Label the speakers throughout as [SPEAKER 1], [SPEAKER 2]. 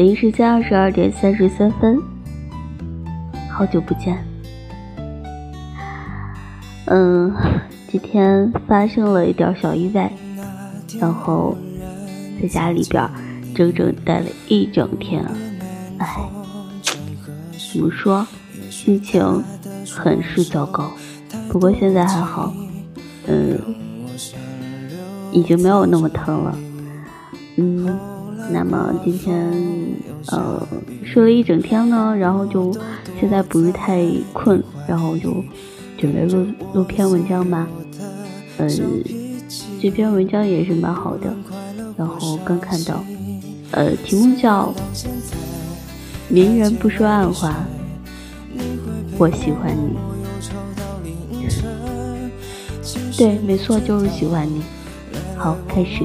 [SPEAKER 1] 北京时间二十二点三十三分，好久不见。嗯，今天发生了一点小意外，然后在家里边整整待了一整天。哎，怎么说，心情很是糟糕。不过现在还好，嗯，已经没有那么疼了。那么今天呃睡了一整天呢，然后就现在不是太困，然后就准备录录篇文章吧。嗯，这篇文章也是蛮好的，然后刚看到，呃，题目叫《明人不说暗话》，我喜欢你。对，没错，就是喜欢你。好，开始。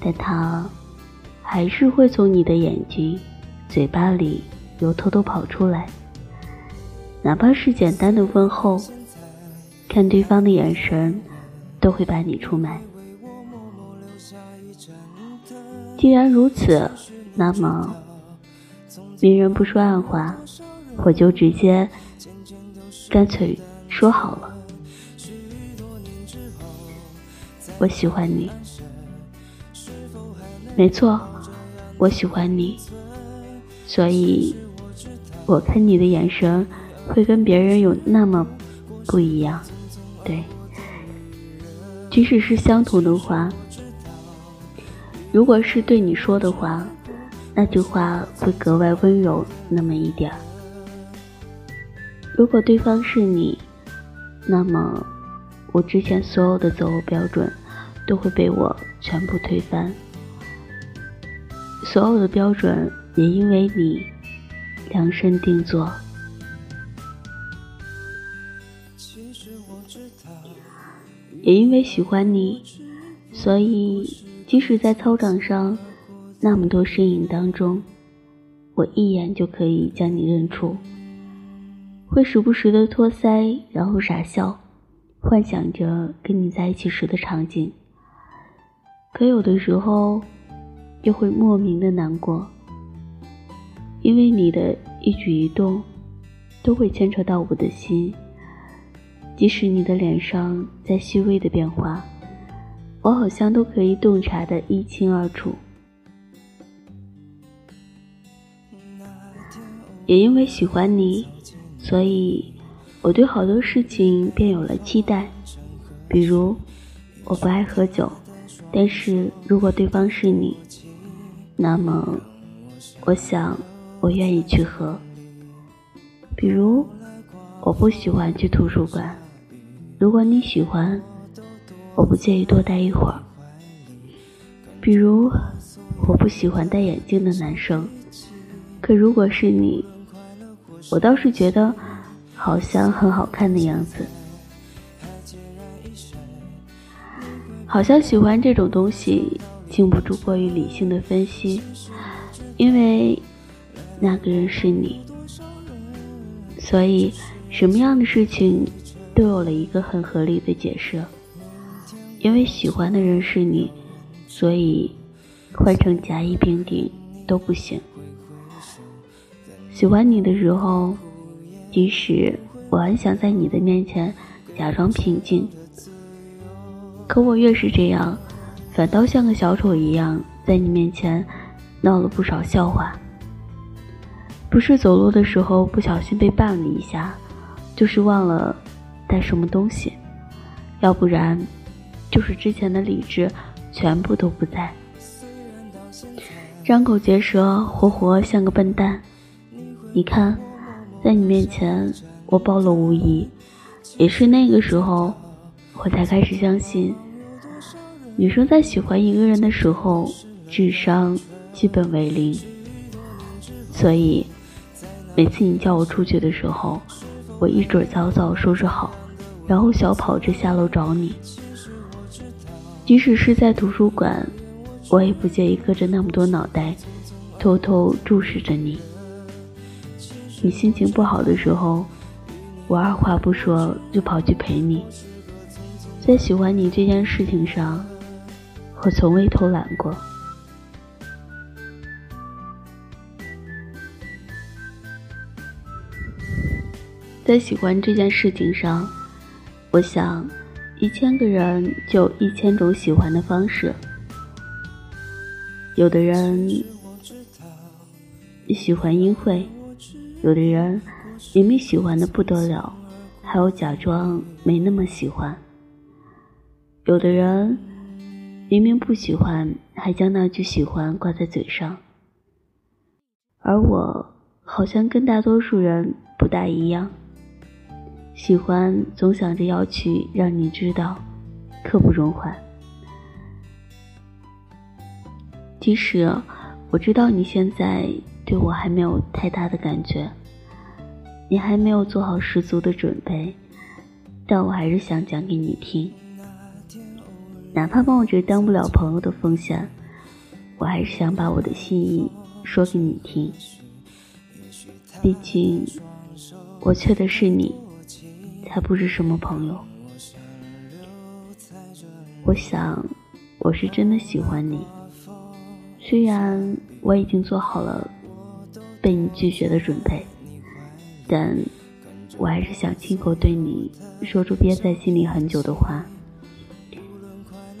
[SPEAKER 1] 但它还是会从你的眼睛、嘴巴里又偷偷跑出来，哪怕是简单的问候，看对方的眼神，都会把你出卖。既然如此，那么明人不说暗话，我就直接干脆说好了。我喜欢你，没错，我喜欢你，所以我看你的眼神会跟别人有那么不一样。对，即使是相同的话。如果是对你说的话，那句话会格外温柔那么一点；如果对方是你，那么我之前所有的择偶标准都会被我全部推翻，所有的标准也因为你量身定做，也因为喜欢你，所以。即使在操场上，那么多身影当中，我一眼就可以将你认出。会时不时的托腮，然后傻笑，幻想着跟你在一起时的场景。可有的时候，又会莫名的难过，因为你的一举一动，都会牵扯到我的心。即使你的脸上在细微的变化。我好像都可以洞察的一清二楚，也因为喜欢你，所以我对好多事情便有了期待。比如，我不爱喝酒，但是如果对方是你，那么我想我愿意去喝。比如，我不喜欢去图书馆，如果你喜欢。我不介意多待一会儿。比如，我不喜欢戴眼镜的男生，可如果是你，我倒是觉得好像很好看的样子。好像喜欢这种东西，经不住过于理性的分析，因为那个人是你，所以什么样的事情都有了一个很合理的解释。因为喜欢的人是你，所以换成甲乙丙丁都不行。喜欢你的时候，即使我很想在你的面前假装平静，可我越是这样，反倒像个小丑一样在你面前闹了不少笑话。不是走路的时候不小心被绊了一下，就是忘了带什么东西，要不然。就是之前的理智全部都不在，张口结舌，活活像个笨蛋。你看，在你面前我暴露无遗，也是那个时候，我才开始相信，女生在喜欢一个人的时候，智商基本为零。所以，每次你叫我出去的时候，我一准早早收拾好，然后小跑着下楼找你。即使是在图书馆，我也不介意搁着那么多脑袋，偷偷注视着你。你心情不好的时候，我二话不说就跑去陪你。在喜欢你这件事情上，我从未偷懒过。在喜欢这件事情上，我想，一千个人就有一千种喜欢的方式。有的人喜欢阴晦，有的人明明喜欢的不得了，还要假装没那么喜欢。有的人明明不喜欢，还将那句喜欢挂在嘴上。而我好像跟大多数人不大一样，喜欢总想着要去让你知道，刻不容缓。即使我知道你现在对我还没有太大的感觉，你还没有做好十足的准备，但我还是想讲给你听。哪怕冒着当不了朋友的风险，我还是想把我的心意说给你听。毕竟，我缺的是你，才不是什么朋友。我想，我是真的喜欢你。虽然我已经做好了被你拒绝的准备，但我还是想亲口对你说出憋在心里很久的话。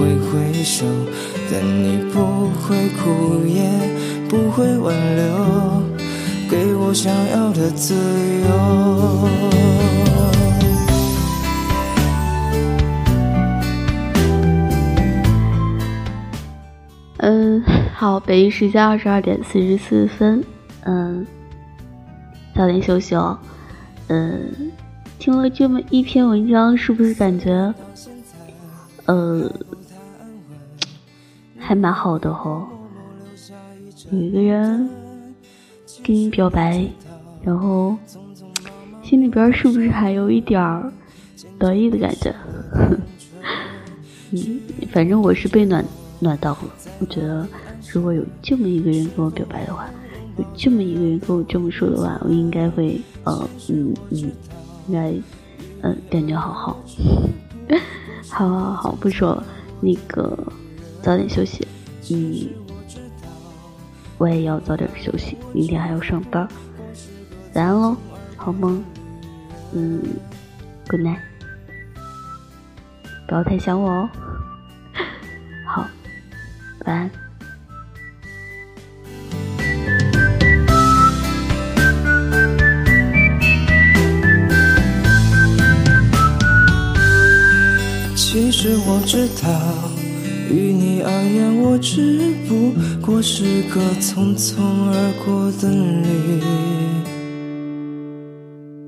[SPEAKER 2] 挥挥手。但你不会哭，也不会挽留，给我想要的自由。
[SPEAKER 1] 嗯，好，北京时间二十二点四十四分，嗯，早点休息哦。嗯，听了这么一篇文章，是不是感觉，呃？还蛮好的吼，有一个人跟你表白，然后心里边是不是还有一点得意的感觉？嗯，反正我是被暖暖到了。我觉得如果有这么一个人跟我表白的话，有这么一个人跟我这么说的话，我应该会呃嗯嗯，应该嗯感觉好好。好好好，不说了，那个。早点休息，嗯，我也要早点休息，明天还要上班。晚安喽，好梦，嗯，Good night，不要太想我哦。好，晚安。
[SPEAKER 2] 其实我知道。于你而言，我只不过是个匆匆而过的旅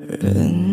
[SPEAKER 2] 人。